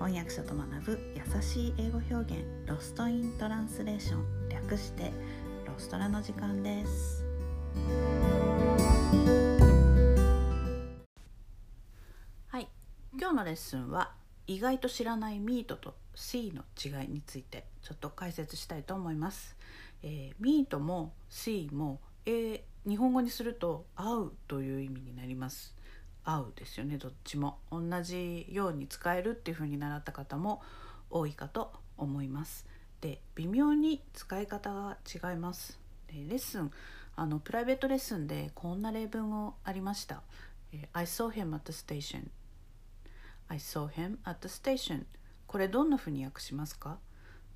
翻訳者と学ぶ優しい英語表現ロストイントランスレーション略してロストラの時間です。はい。今日のレッスンは意外と知らないミートと C の違いについてちょっと解説したいと思います、えー、ミートも C も、えー、日本語にすると合うという意味になります。合うですよねどっちも。同じように使えるっていう風に習った方も多いかと思います。で微妙に使い方が違います。でレッスンあのプライベートレッスンでこんな例文をありました。I saw him at the station. I saw him at the station. これどんな風に訳しますか？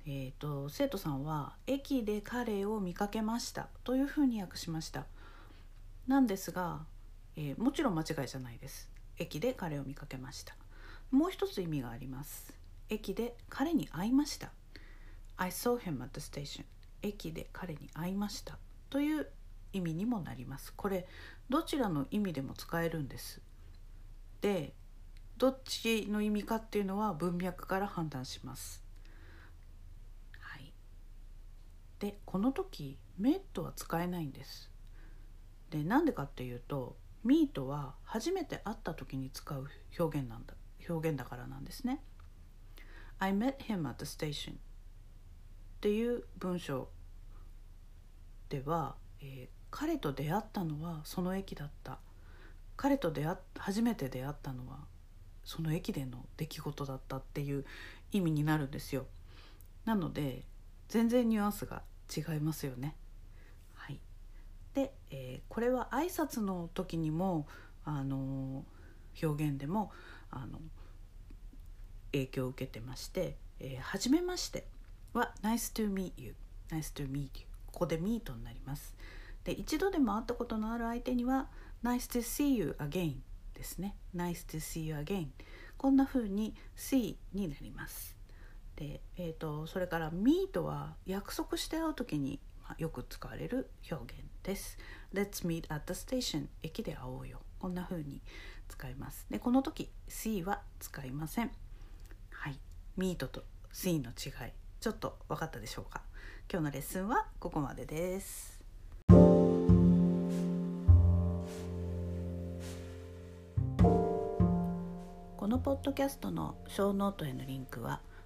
えーと、生徒さんは「駅で彼を見かけました」というふうに訳しました。なんですがえー、もちろん間違いじゃないです。駅で彼を見かけました。もう一つ意味があります。駅で彼に会いました。I saw him at the station 駅で彼に会いました。という意味にもなります。これどちらの意味でも使えるんです。でどっちの意味かっていうのは文脈から判断します。はい。でこの時「メット」は使えないんです。でなんでかっていうと meet は初めて会った時に使う表現なんだ表現だからなんですね。I met him at the station っていう文章では、えー、彼と出会ったのはその駅だった。彼と出会初めて出会ったのはその駅での出来事だったっていう意味になるんですよ。なので全然ニュアンスが違いますよね。で、えー、これは挨拶の時にもあの表現でもあの影響を受けてまして「えー、初めまして」は「Nice to meet you」「Nice to meet you」ここで「meet」になります。で一度でも会ったことのある相手には「Nice to see you again」ですね「Nice to see you again」こんな風に「see」になります。で、えーと、それから「meet」は約束して会う時によく使われる表現です。Let's meet at the station 駅で会おうよ。こんな風に使います。でこの時 see は使いません。はい。meet と see の違い。ちょっと分かったでしょうか？今日のレッスンはここまでです。このポッドキャストのショーノートへのリンクは「